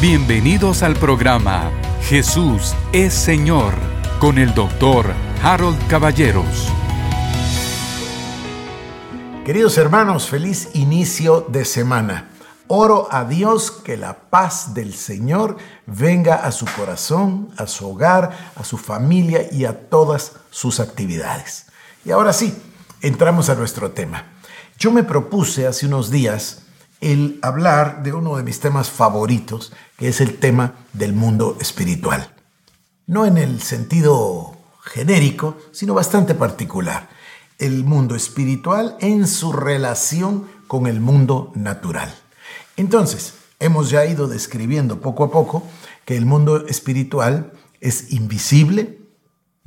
Bienvenidos al programa Jesús es Señor con el doctor Harold Caballeros. Queridos hermanos, feliz inicio de semana. Oro a Dios que la paz del Señor venga a su corazón, a su hogar, a su familia y a todas sus actividades. Y ahora sí, entramos a nuestro tema. Yo me propuse hace unos días el hablar de uno de mis temas favoritos, que es el tema del mundo espiritual. No en el sentido genérico, sino bastante particular. El mundo espiritual en su relación con el mundo natural. Entonces, hemos ya ido describiendo poco a poco que el mundo espiritual es invisible,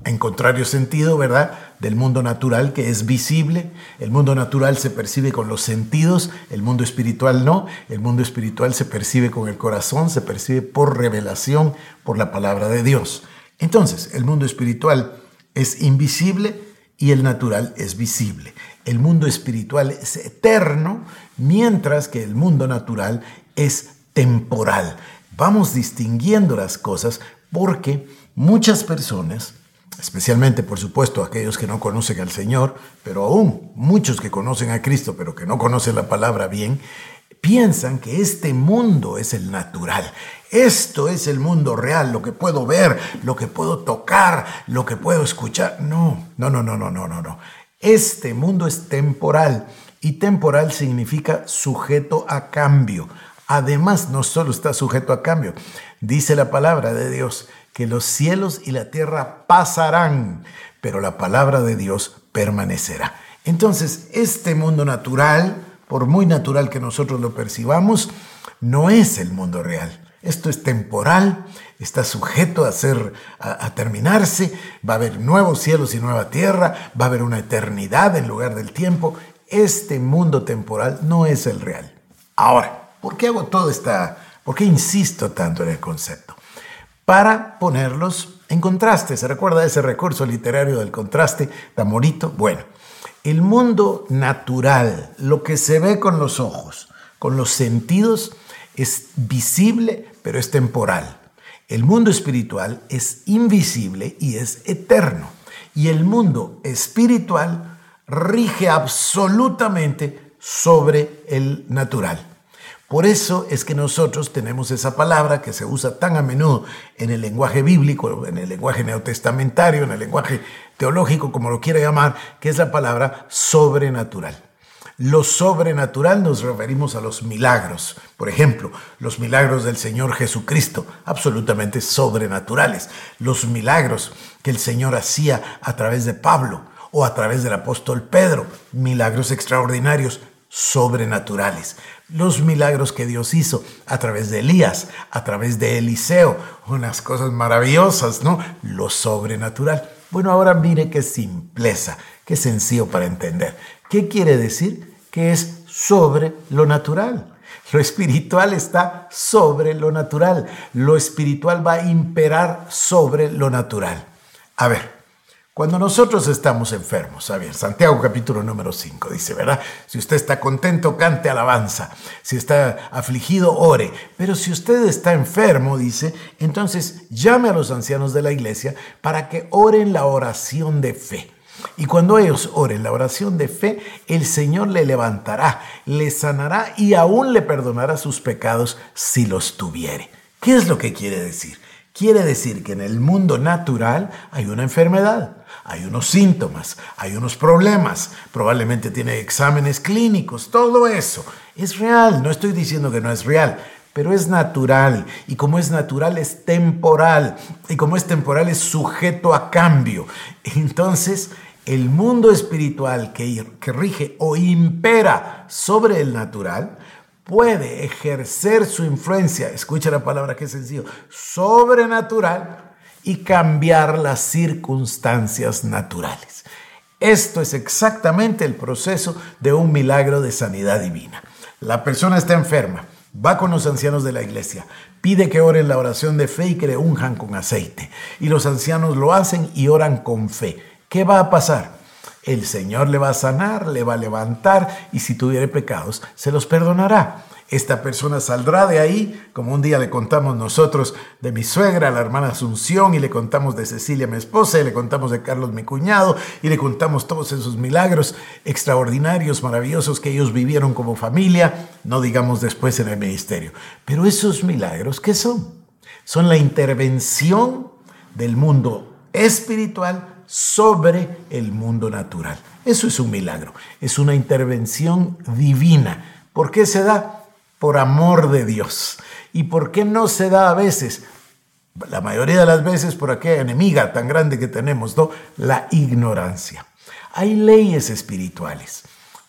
en contrario sentido, ¿verdad? Del mundo natural que es visible. El mundo natural se percibe con los sentidos, el mundo espiritual no. El mundo espiritual se percibe con el corazón, se percibe por revelación, por la palabra de Dios. Entonces, el mundo espiritual es invisible y el natural es visible. El mundo espiritual es eterno, mientras que el mundo natural es temporal. Vamos distinguiendo las cosas porque muchas personas especialmente por supuesto aquellos que no conocen al Señor, pero aún muchos que conocen a Cristo, pero que no conocen la palabra bien, piensan que este mundo es el natural. Esto es el mundo real, lo que puedo ver, lo que puedo tocar, lo que puedo escuchar. No, no, no, no, no, no, no, no. Este mundo es temporal y temporal significa sujeto a cambio. Además, no solo está sujeto a cambio, dice la palabra de Dios que los cielos y la tierra pasarán, pero la palabra de Dios permanecerá. Entonces, este mundo natural, por muy natural que nosotros lo percibamos, no es el mundo real. Esto es temporal, está sujeto a, ser, a, terminarse, va a haber nuevos cielos y nueva tierra, va a haber una eternidad en lugar del tiempo. Este mundo temporal no es el real. Ahora, ¿por qué hago todo esta, por qué insisto tanto en el concepto? Para ponerlos en contraste. ¿Se recuerda ese recurso literario del contraste Amorito? Bueno, el mundo natural, lo que se ve con los ojos, con los sentidos, es visible, pero es temporal. El mundo espiritual es invisible y es eterno. Y el mundo espiritual rige absolutamente sobre el natural. Por eso es que nosotros tenemos esa palabra que se usa tan a menudo en el lenguaje bíblico, en el lenguaje neotestamentario, en el lenguaje teológico, como lo quiera llamar, que es la palabra sobrenatural. Lo sobrenatural nos referimos a los milagros. Por ejemplo, los milagros del Señor Jesucristo, absolutamente sobrenaturales. Los milagros que el Señor hacía a través de Pablo o a través del apóstol Pedro, milagros extraordinarios, sobrenaturales. Los milagros que Dios hizo a través de Elías, a través de Eliseo, unas cosas maravillosas, ¿no? Lo sobrenatural. Bueno, ahora mire qué simpleza, qué sencillo para entender. ¿Qué quiere decir? Que es sobre lo natural. Lo espiritual está sobre lo natural. Lo espiritual va a imperar sobre lo natural. A ver, cuando nosotros estamos enfermos, a ver, Santiago capítulo número 5 dice, ¿verdad? Si usted está contento, cante alabanza. Si está afligido, ore. Pero si usted está enfermo, dice, entonces llame a los ancianos de la iglesia para que oren la oración de fe. Y cuando ellos oren la oración de fe, el Señor le levantará, le sanará y aún le perdonará sus pecados si los tuviere. ¿Qué es lo que quiere decir? Quiere decir que en el mundo natural hay una enfermedad hay unos síntomas, hay unos problemas, probablemente tiene exámenes clínicos, todo eso. Es real, no estoy diciendo que no es real, pero es natural. Y como es natural es temporal. Y como es temporal es sujeto a cambio. Entonces, el mundo espiritual que, rige o impera sobre el natural puede ejercer su influencia, escucha la palabra que es sencillo, sobrenatural y cambiar las circunstancias naturales. Esto es exactamente el proceso de un milagro de sanidad divina. La persona está enferma, va con los ancianos de la iglesia, pide que oren la oración de fe y que le unjan con aceite. Y los ancianos lo hacen y oran con fe. ¿Qué va a pasar? El Señor le va a sanar, le va a levantar y si tuviere pecados, se los perdonará. Esta persona saldrá de ahí, como un día le contamos nosotros de mi suegra, la hermana Asunción, y le contamos de Cecilia, mi esposa, y le contamos de Carlos, mi cuñado, y le contamos todos esos milagros extraordinarios, maravillosos que ellos vivieron como familia, no digamos después en el ministerio. Pero esos milagros, ¿qué son? Son la intervención del mundo espiritual sobre el mundo natural. Eso es un milagro, es una intervención divina. ¿Por qué se da? por amor de Dios. ¿Y por qué no se da a veces? La mayoría de las veces por aquella enemiga tan grande que tenemos, ¿no? La ignorancia. Hay leyes espirituales.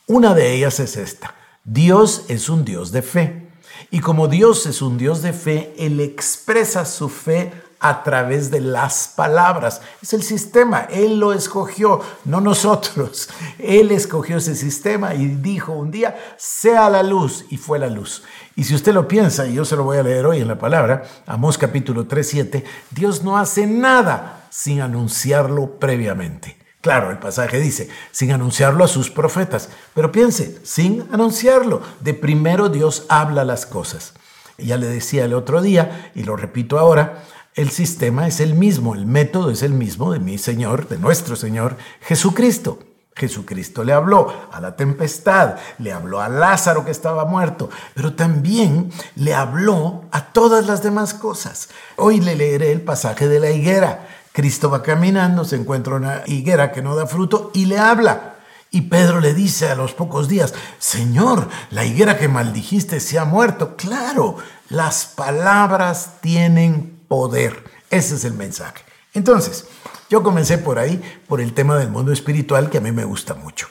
Una de ellas es esta. Dios es un Dios de fe. Y como Dios es un Dios de fe, Él expresa su fe a través de las palabras. Es el sistema, Él lo escogió, no nosotros. Él escogió ese sistema y dijo un día, sea la luz, y fue la luz. Y si usted lo piensa, y yo se lo voy a leer hoy en la palabra, Amós capítulo 3, 7, Dios no hace nada sin anunciarlo previamente. Claro, el pasaje dice, sin anunciarlo a sus profetas, pero piense, sin anunciarlo, de primero Dios habla las cosas. Ya le decía el otro día, y lo repito ahora, el sistema es el mismo, el método es el mismo de mi Señor, de nuestro Señor Jesucristo. Jesucristo le habló a la tempestad, le habló a Lázaro que estaba muerto, pero también le habló a todas las demás cosas. Hoy le leeré el pasaje de la higuera. Cristo va caminando, se encuentra una higuera que no da fruto y le habla. Y Pedro le dice a los pocos días, Señor, la higuera que maldijiste se ha muerto. Claro, las palabras tienen poder. Ese es el mensaje. Entonces, yo comencé por ahí, por el tema del mundo espiritual, que a mí me gusta mucho.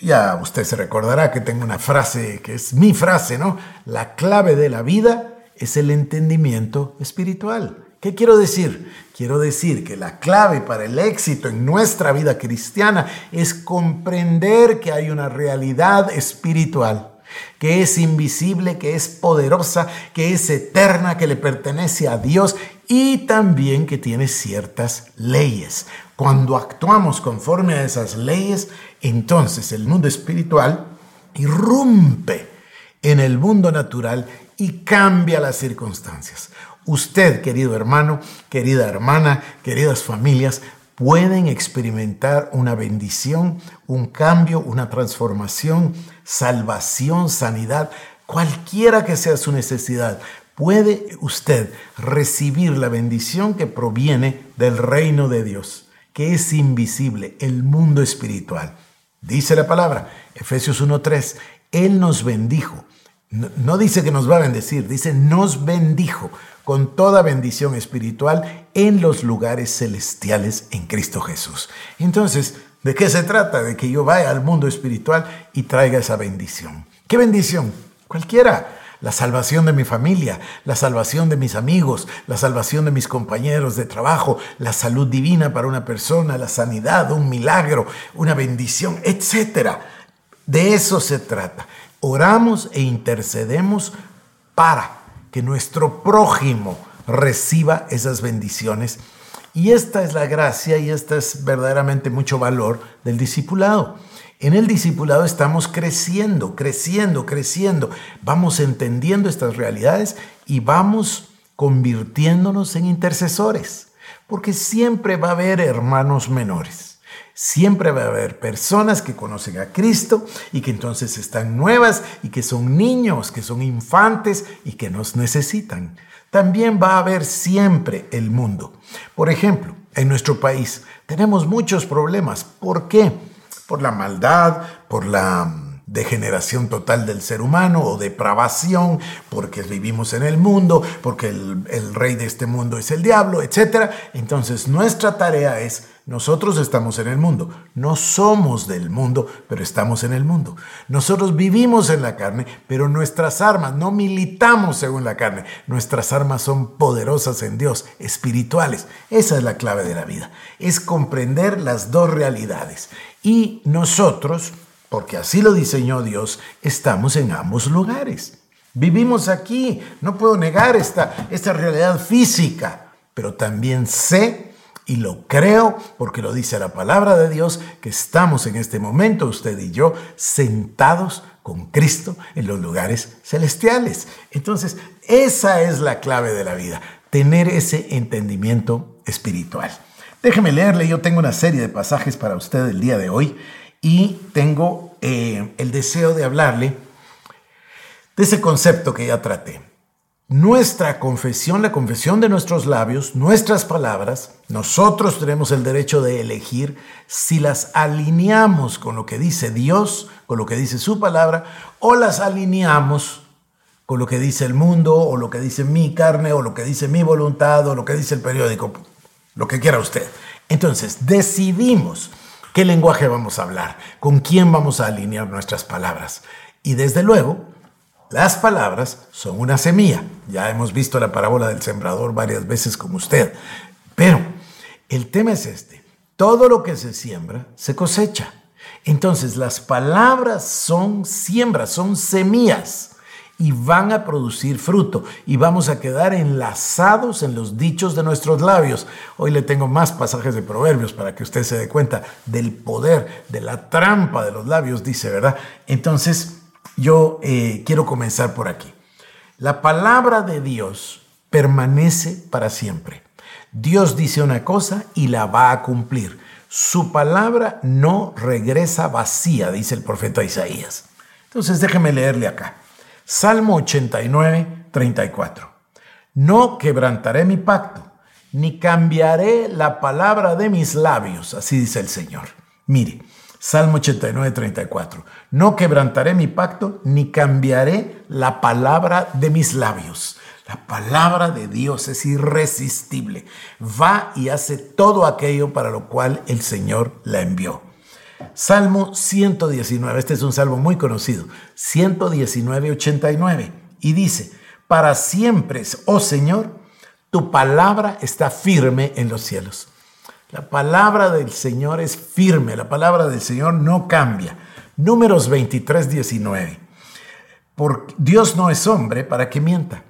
Ya usted se recordará que tengo una frase que es mi frase, ¿no? La clave de la vida es el entendimiento espiritual. ¿Qué quiero decir? Quiero decir que la clave para el éxito en nuestra vida cristiana es comprender que hay una realidad espiritual que es invisible, que es poderosa, que es eterna, que le pertenece a Dios y también que tiene ciertas leyes. Cuando actuamos conforme a esas leyes, entonces el mundo espiritual irrumpe en el mundo natural y cambia las circunstancias. Usted, querido hermano, querida hermana, queridas familias, pueden experimentar una bendición, un cambio, una transformación, salvación, sanidad, cualquiera que sea su necesidad. Puede usted recibir la bendición que proviene del reino de Dios, que es invisible, el mundo espiritual. Dice la palabra, Efesios 1.3, Él nos bendijo. No, dice que nos va a bendecir, dice nos bendijo con toda bendición espiritual en los lugares celestiales en Cristo Jesús. Entonces, ¿de qué se trata? De que yo vaya al mundo espiritual y traiga esa bendición. ¿Qué bendición? Cualquiera. La salvación de mi familia, la salvación de mis amigos, la salvación de mis compañeros de trabajo, la salud divina para una persona, la sanidad, un milagro, una bendición, etc. De eso se trata. Oramos e intercedemos para que nuestro prójimo reciba esas bendiciones. Y esta es la gracia y esta es verdaderamente mucho valor del discipulado. En el discipulado estamos creciendo, creciendo, creciendo. Vamos entendiendo estas realidades y vamos convirtiéndonos en intercesores. Porque siempre va a haber hermanos menores. Siempre va a haber personas que conocen a Cristo y que entonces están nuevas y que son niños, que son infantes y que nos necesitan. También va a haber siempre el mundo. Por ejemplo, en nuestro país tenemos muchos problemas. ¿Por qué? Por la maldad, por la degeneración total del ser humano o depravación, porque vivimos en el mundo, porque el, el, rey de este mundo es el diablo, etc. Entonces nuestra tarea es nosotros estamos en el mundo, no somos del mundo, pero estamos en el mundo. Nosotros vivimos en la carne, pero nuestras armas, no militamos según la carne, nuestras armas son poderosas en Dios, espirituales. Esa es la clave de la vida, es comprender las dos realidades. Y nosotros, porque así lo diseñó Dios, estamos en ambos lugares. Vivimos aquí, no puedo negar esta, esta realidad física, pero también sé y lo creo porque lo dice la palabra de Dios, que estamos en este momento, usted y yo, sentados con Cristo en los lugares celestiales. Entonces, esa es la clave de la vida, tener ese entendimiento espiritual. Déjeme leerle, yo tengo una serie de pasajes para usted el día de hoy y tengo eh, el deseo de hablarle de ese concepto que ya traté. Nuestra confesión, la confesión de nuestros labios, nuestras palabras, nosotros tenemos el derecho de elegir si las alineamos con lo que dice Dios, con lo que dice su palabra, o las alineamos con lo que dice el mundo, o lo que dice mi carne, o lo que dice mi voluntad, o lo que dice el periódico, lo que quiera usted. Entonces, decidimos qué lenguaje vamos a hablar, con quién vamos a alinear nuestras palabras. Y desde luego, las palabras son una semilla. Ya hemos visto la parábola del sembrador varias veces con usted. Pero el tema es este. Todo lo que se siembra se cosecha. Entonces las palabras son siembras, son semillas y van a producir fruto y vamos a quedar enlazados en los dichos de nuestros labios. Hoy le tengo más pasajes de proverbios para que usted se dé cuenta del poder, de la trampa de los labios, dice, ¿verdad? Entonces, yo eh, quiero comenzar por aquí. La palabra de Dios permanece para siempre. Dios dice una cosa y la va a cumplir. Su palabra no regresa vacía, dice el profeta Isaías. Entonces déjeme leerle acá. Salmo 89, 34. No quebrantaré mi pacto, ni cambiaré la palabra de mis labios, así dice el Señor. Mire, Salmo 89, 34. No quebrantaré mi pacto ni cambiaré la palabra de mis labios. La palabra de Dios es irresistible. Va y hace todo aquello para lo cual el Señor la envió. Salmo 119, este es un salmo muy conocido, 119, 89, y dice, para siempre, oh Señor, tu palabra está firme en los cielos. La palabra del Señor es firme, la palabra del Señor no cambia. Números 23, 19. Porque Dios no es hombre para que mienta,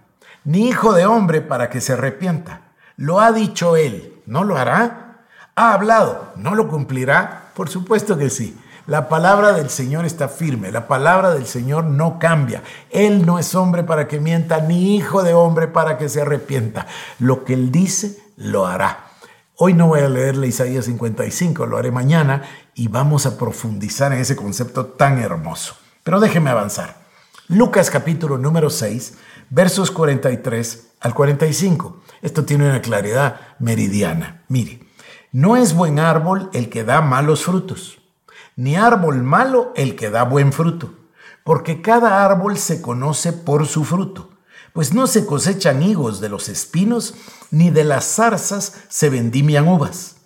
ni hijo de hombre para que se arrepienta. Lo ha dicho Él, ¿no lo hará? Ha hablado, ¿no lo cumplirá? Por supuesto que sí. La palabra del Señor está firme, la palabra del Señor no cambia. Él no es hombre para que mienta, ni hijo de hombre para que se arrepienta. Lo que Él dice, lo hará. Hoy no voy a leerle Isaías 55, lo haré mañana y vamos a profundizar en ese concepto tan hermoso. Pero déjeme avanzar. Lucas capítulo número 6, versos 43 al 45. Esto tiene una claridad meridiana. Mire, no es buen árbol el que da malos frutos, ni árbol malo el que da buen fruto, porque cada árbol se conoce por su fruto pues no se cosechan higos de los espinos, ni de las zarzas se vendimian uvas.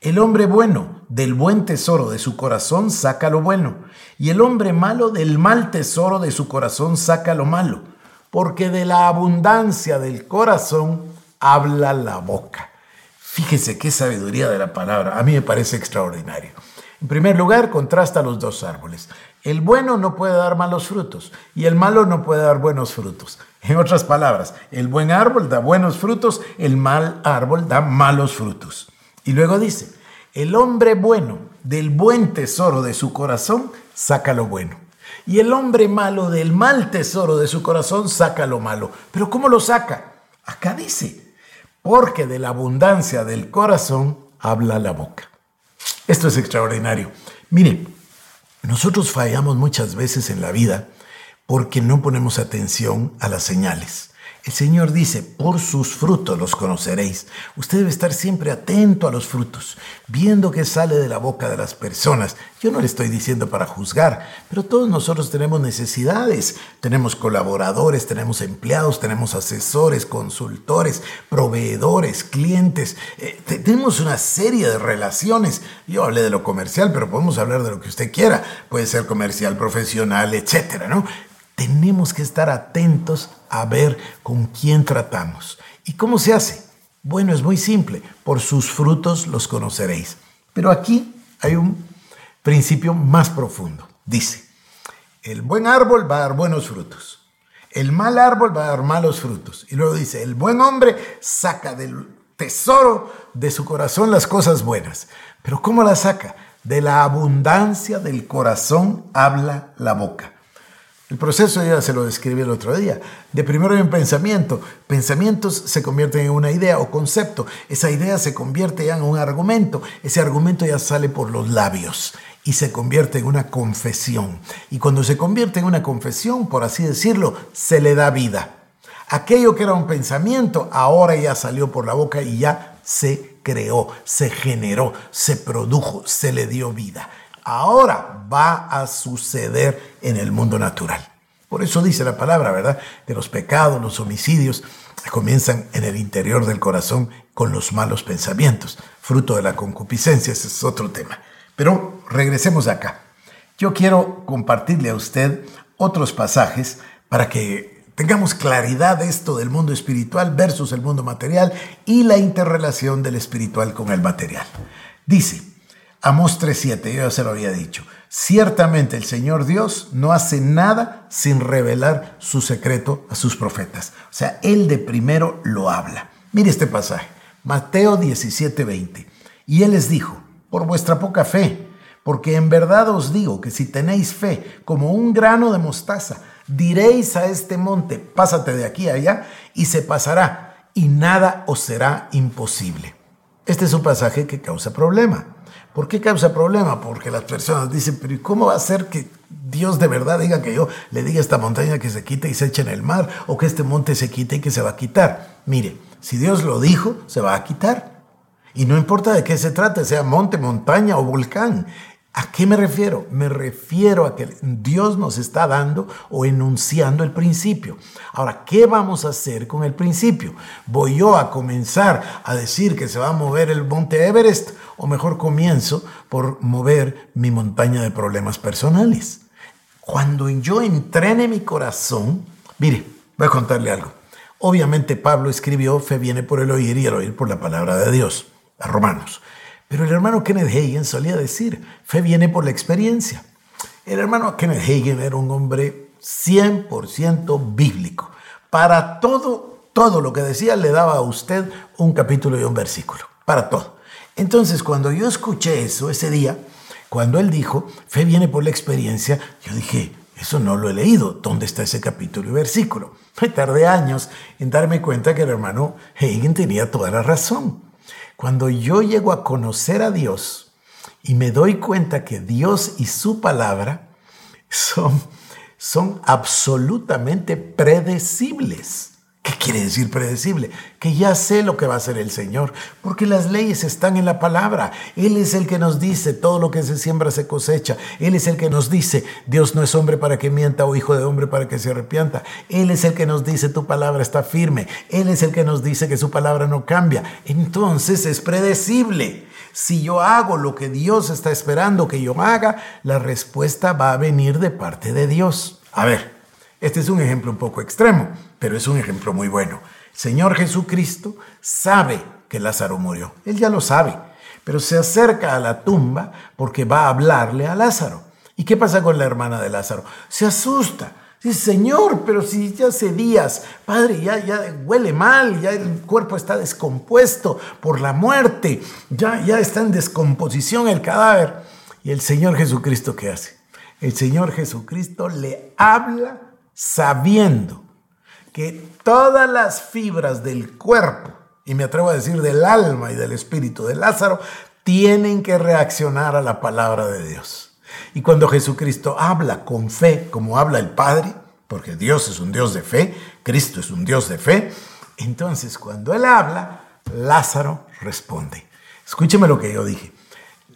El hombre bueno del buen tesoro de su corazón saca lo bueno, y el hombre malo del mal tesoro de su corazón saca lo malo, porque de la abundancia del corazón habla la boca. Fíjese qué sabiduría de la palabra, a mí me parece extraordinario. En primer lugar, contrasta los dos árboles. El bueno no puede dar malos frutos y el malo no puede dar buenos frutos. En otras palabras, el buen árbol da buenos frutos, el mal árbol da malos frutos. Y luego dice, el hombre bueno del buen tesoro de su corazón saca lo bueno. Y el hombre malo del mal tesoro de su corazón saca lo malo. Pero ¿cómo lo saca? Acá dice, porque de la abundancia del corazón habla la boca. Esto es extraordinario. Mire, nosotros fallamos muchas veces en la vida porque no ponemos atención a las señales. El Señor dice, por sus frutos los conoceréis. Usted debe estar siempre atento a los frutos, viendo qué sale de la boca de las personas. Yo no le estoy diciendo para juzgar, pero todos nosotros tenemos necesidades. Tenemos colaboradores, tenemos empleados, tenemos asesores, consultores, proveedores, clientes. Eh, tenemos una serie de relaciones. Yo hablé de lo comercial, pero podemos hablar de lo que usted quiera. Puede ser comercial, profesional, etcétera, ¿no? Tenemos que estar atentos a ver con quién tratamos. ¿Y cómo se hace? Bueno, es muy simple, por sus frutos los conoceréis. Pero aquí hay un principio más profundo. Dice, el buen árbol va a dar buenos frutos, el mal árbol va a dar malos frutos. Y luego dice, el buen hombre saca del tesoro de su corazón las cosas buenas. Pero ¿cómo las saca? De la abundancia del corazón habla la boca. El proceso ya se lo describí el otro día. De primero hay un pensamiento. Pensamientos se convierten en una idea o concepto. Esa idea se convierte ya en un argumento. Ese argumento ya sale por los labios y se convierte en una confesión. Y cuando se convierte en una confesión, por así decirlo, se le da vida. Aquello que era un pensamiento, ahora ya salió por la boca y ya se creó, se generó, se produjo, se le dio vida ahora va a suceder en el mundo natural. Por eso dice la palabra, ¿verdad? De los pecados, los homicidios, comienzan en el interior del corazón con los malos pensamientos, fruto de la concupiscencia, ese es otro tema. Pero regresemos acá. Yo quiero compartirle a usted otros pasajes para que tengamos claridad de esto del mundo espiritual versus el mundo material y la interrelación del espiritual con el material. Dice, Amos 3.7, yo ya se lo había dicho. Ciertamente el Señor Dios no hace nada sin revelar su secreto a sus profetas. O sea, Él de primero lo habla. Mire este pasaje, Mateo 17.20. Y Él les dijo, por vuestra poca fe, porque en verdad os digo que si tenéis fe como un grano de mostaza, diréis a este monte, pásate de aquí a allá, y se pasará, y nada os será imposible. Este es un pasaje que causa problema. ¿Por qué causa problema? Porque las personas dicen, pero ¿y cómo va a ser que Dios de verdad diga que yo le diga a esta montaña que se quite y se eche en el mar o que este monte se quite y que se va a quitar? Mire, si Dios lo dijo, se va a quitar. Y no importa de qué se trate, sea monte, montaña o volcán. ¿A qué me refiero? Me refiero a que Dios nos está dando o enunciando el principio. Ahora, ¿qué vamos a hacer con el principio? ¿Voy yo a comenzar a decir que se va a mover el monte Everest o mejor comienzo por mover mi montaña de problemas personales? Cuando yo entrene mi corazón, mire, voy a contarle algo. Obviamente Pablo escribió, fe viene por el oír y el oír por la palabra de Dios, a Romanos. Pero el hermano Kenneth Hagen solía decir, fe viene por la experiencia. El hermano Kenneth Hagen era un hombre 100% bíblico. Para todo, todo lo que decía le daba a usted un capítulo y un versículo. Para todo. Entonces, cuando yo escuché eso ese día, cuando él dijo, fe viene por la experiencia, yo dije, eso no lo he leído. ¿Dónde está ese capítulo y versículo? Me tardé años en darme cuenta que el hermano Hagen tenía toda la razón. Cuando yo llego a conocer a Dios y me doy cuenta que Dios y su palabra son, son absolutamente predecibles. ¿Qué quiere decir predecible? Que ya sé lo que va a hacer el Señor, porque las leyes están en la palabra. Él es el que nos dice, todo lo que se siembra se cosecha. Él es el que nos dice, Dios no es hombre para que mienta o hijo de hombre para que se arrepienta. Él es el que nos dice, tu palabra está firme. Él es el que nos dice que su palabra no cambia. Entonces es predecible. Si yo hago lo que Dios está esperando que yo haga, la respuesta va a venir de parte de Dios. A ver, este es un ejemplo un poco extremo, pero es un ejemplo muy bueno. Señor Jesucristo sabe que Lázaro murió. Él ya lo sabe, pero se acerca a la tumba porque va a hablarle a Lázaro. ¿Y qué pasa con la hermana de Lázaro? Se asusta. Dice, Señor, pero si ya hace días, Padre, ya, ya huele mal, ya el cuerpo está descompuesto por la muerte, ya, ya está en descomposición el cadáver. ¿Y el Señor Jesucristo qué hace? El Señor Jesucristo le habla sabiendo que todas las fibras del cuerpo, y me atrevo a decir del alma y del espíritu de Lázaro, tienen que reaccionar a la palabra de Dios. Y cuando Jesucristo habla con fe, como habla el Padre, porque Dios es un Dios de fe, Cristo es un Dios de fe, entonces cuando Él habla, Lázaro responde. Escúcheme lo que yo dije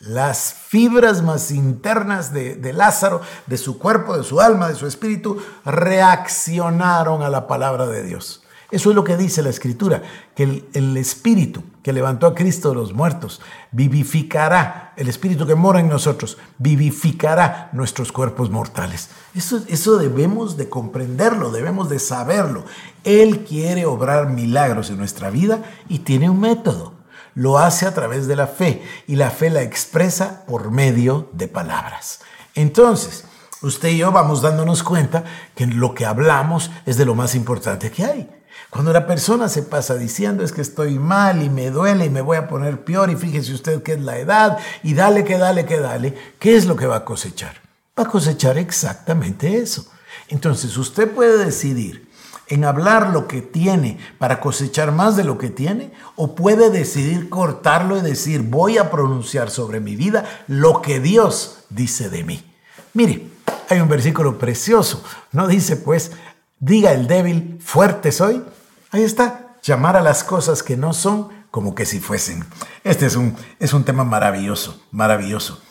las fibras más internas de, Lázaro, de su cuerpo, de su alma, de su espíritu, reaccionaron a la palabra de Dios. Eso es lo que dice la escritura, que el, espíritu que levantó a Cristo de los muertos vivificará, el espíritu que mora en nosotros, vivificará nuestros cuerpos mortales. Eso, eso debemos de comprenderlo, debemos de saberlo. Él quiere obrar milagros en nuestra vida y tiene un método lo hace a través de la fe y la fe la expresa por medio de palabras. Entonces, usted y yo vamos dándonos cuenta que lo que hablamos es de lo más importante que hay. Cuando la persona se pasa diciendo es que estoy mal y me duele y me voy a poner peor y fíjese usted que es la edad y dale que dale que dale, ¿qué es lo que va a cosechar? Va a cosechar exactamente eso. Entonces usted puede decidir en hablar lo que tiene para cosechar más de lo que tiene, o puede decidir cortarlo y decir, voy a pronunciar sobre mi vida lo que Dios dice de mí. Mire, hay un versículo precioso, no dice pues, diga el débil, fuerte soy. Ahí está, llamar a las cosas que no son como que si fuesen. Este es un, es un tema maravilloso, maravilloso.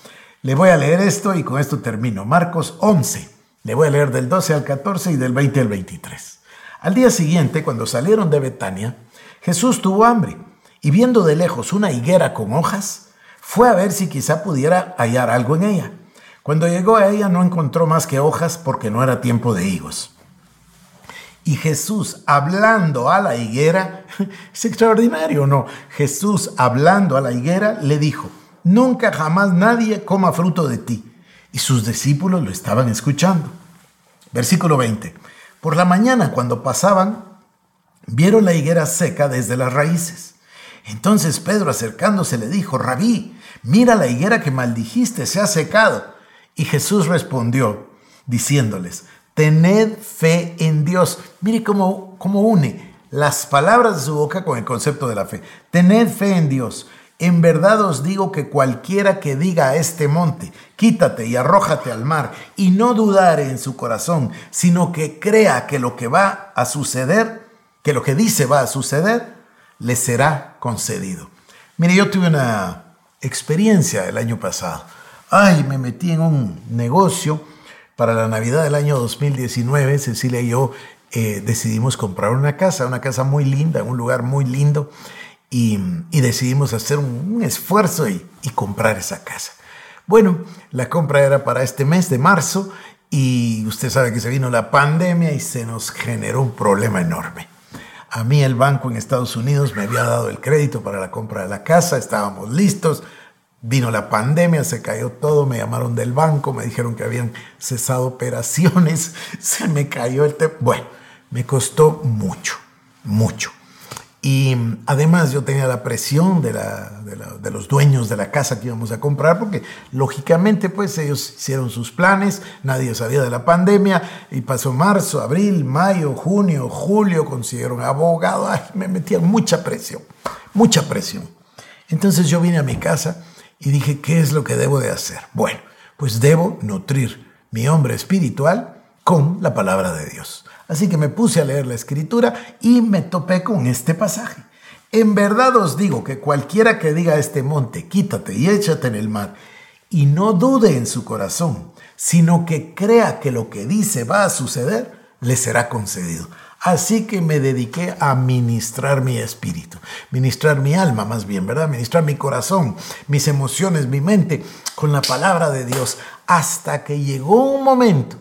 Le voy a leer esto y con esto termino. Marcos 11. Le voy a leer del 12 al 14 y del 20 al 23. Al día siguiente, cuando salieron de Betania, Jesús tuvo hambre y viendo de lejos una higuera con hojas, fue a ver si quizá pudiera hallar algo en ella. Cuando llegó a ella no encontró más que hojas porque no era tiempo de higos. Y Jesús hablando a la higuera, es extraordinario, ¿no? Jesús hablando a la higuera le dijo, nunca jamás nadie coma fruto de ti. Y sus discípulos lo estaban escuchando. Versículo 20. Por la mañana cuando pasaban, vieron la higuera seca desde las raíces. Entonces Pedro acercándose le dijo, Rabí, mira la higuera que maldijiste, se ha secado. Y Jesús respondió, diciéndoles, tened fe en Dios. Mire cómo, cómo une las palabras de su boca con el concepto de la fe. Tened fe en Dios. En verdad os digo que cualquiera que diga a este monte, quítate y arrójate al mar, y no dudare en su corazón, sino que crea que lo que va a suceder, que lo que dice va a suceder, le será concedido. Mire, yo tuve una experiencia el año pasado. Ay, me metí en un negocio para la Navidad del año 2019. Cecilia y yo eh, decidimos comprar una casa, una casa muy linda, un lugar muy lindo y, decidimos hacer un, esfuerzo y, y, comprar esa casa. Bueno, la compra era para este mes de marzo y usted sabe que se vino la pandemia y se nos generó un problema enorme. A mí el banco en Estados Unidos me había dado el crédito para la compra de la casa, estábamos listos, vino la pandemia, se cayó todo, me llamaron del banco, me dijeron que habían cesado operaciones, se me cayó el... Bueno, me costó mucho, mucho. Y además yo tenía la presión de, de, los dueños de la casa que íbamos a comprar, porque lógicamente pues ellos hicieron sus planes, nadie sabía de la pandemia, y pasó marzo, abril, mayo, junio, julio, consiguieron abogado, ay, me metían mucha presión, mucha presión. Entonces yo vine a mi casa y dije, ¿qué es lo que debo de hacer? Bueno, pues debo nutrir mi hombre espiritual con la palabra de Dios. Así que me puse a leer la escritura y me topé con este pasaje. En verdad os digo que cualquiera que diga a este monte, quítate y échate en el mar, y no dude en su corazón, sino que crea que lo que dice va a suceder, le será concedido. Así que me dediqué a ministrar mi espíritu, ministrar mi alma más bien, ¿verdad? Ministrar mi corazón, mis emociones, mi mente con la palabra de Dios, hasta que llegó un momento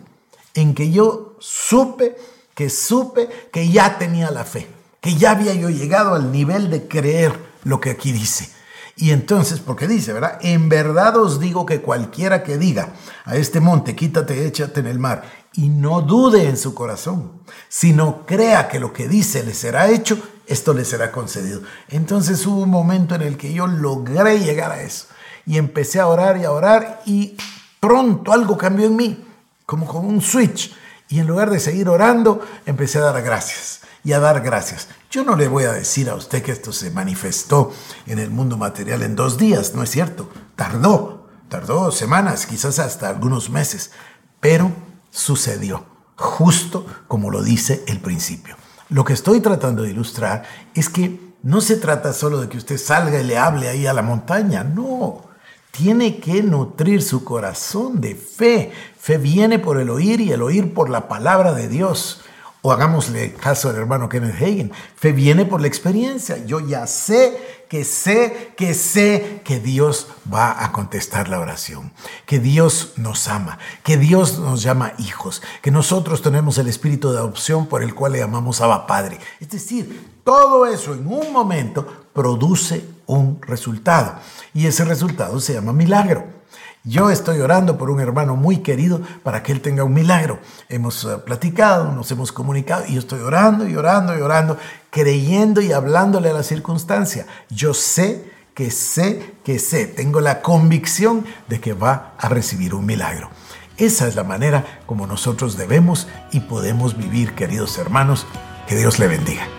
en que yo supe que supe que ya tenía la fe, que ya había yo llegado al nivel de creer lo que aquí dice. Y entonces, porque dice, ¿verdad? En verdad os digo que cualquiera que diga a este monte, quítate, échate en el mar, y no dude en su corazón, sino crea que lo que dice le será hecho, esto le será concedido. Entonces hubo un momento en el que yo logré llegar a eso. Y empecé a orar y a orar y pronto algo cambió en mí, como con un switch. Y en lugar de seguir orando, empecé a dar gracias y a dar gracias. Yo no le voy a decir a usted que esto se manifestó en el mundo material en dos días, no es cierto. Tardó, tardó semanas, quizás hasta algunos meses, pero sucedió, justo como lo dice el principio. Lo que estoy tratando de ilustrar es que no se trata solo de que usted salga y le hable ahí a la montaña, no. Tiene que nutrir su corazón de fe. Fe viene por el oír y el oír por la palabra de Dios. O hagámosle caso al hermano Kenneth Hagen. Fe viene por la experiencia. Yo ya sé que sé, que sé que Dios va a contestar la oración, que Dios nos ama, que Dios nos llama hijos, que nosotros tenemos el espíritu de adopción por el cual le llamamos Abba Padre. Es decir, todo eso en un momento produce un resultado y ese resultado se llama milagro. Yo estoy orando por un hermano muy querido para que él tenga un milagro. Hemos eh, platicado, nos hemos comunicado y yo estoy orando y orando y orando, creyendo y hablándole a la circunstancia. Yo sé que sé que sé, tengo la convicción de que va a recibir un milagro. Esa es la manera como nosotros debemos y podemos vivir, queridos hermanos. Que Dios le bendiga.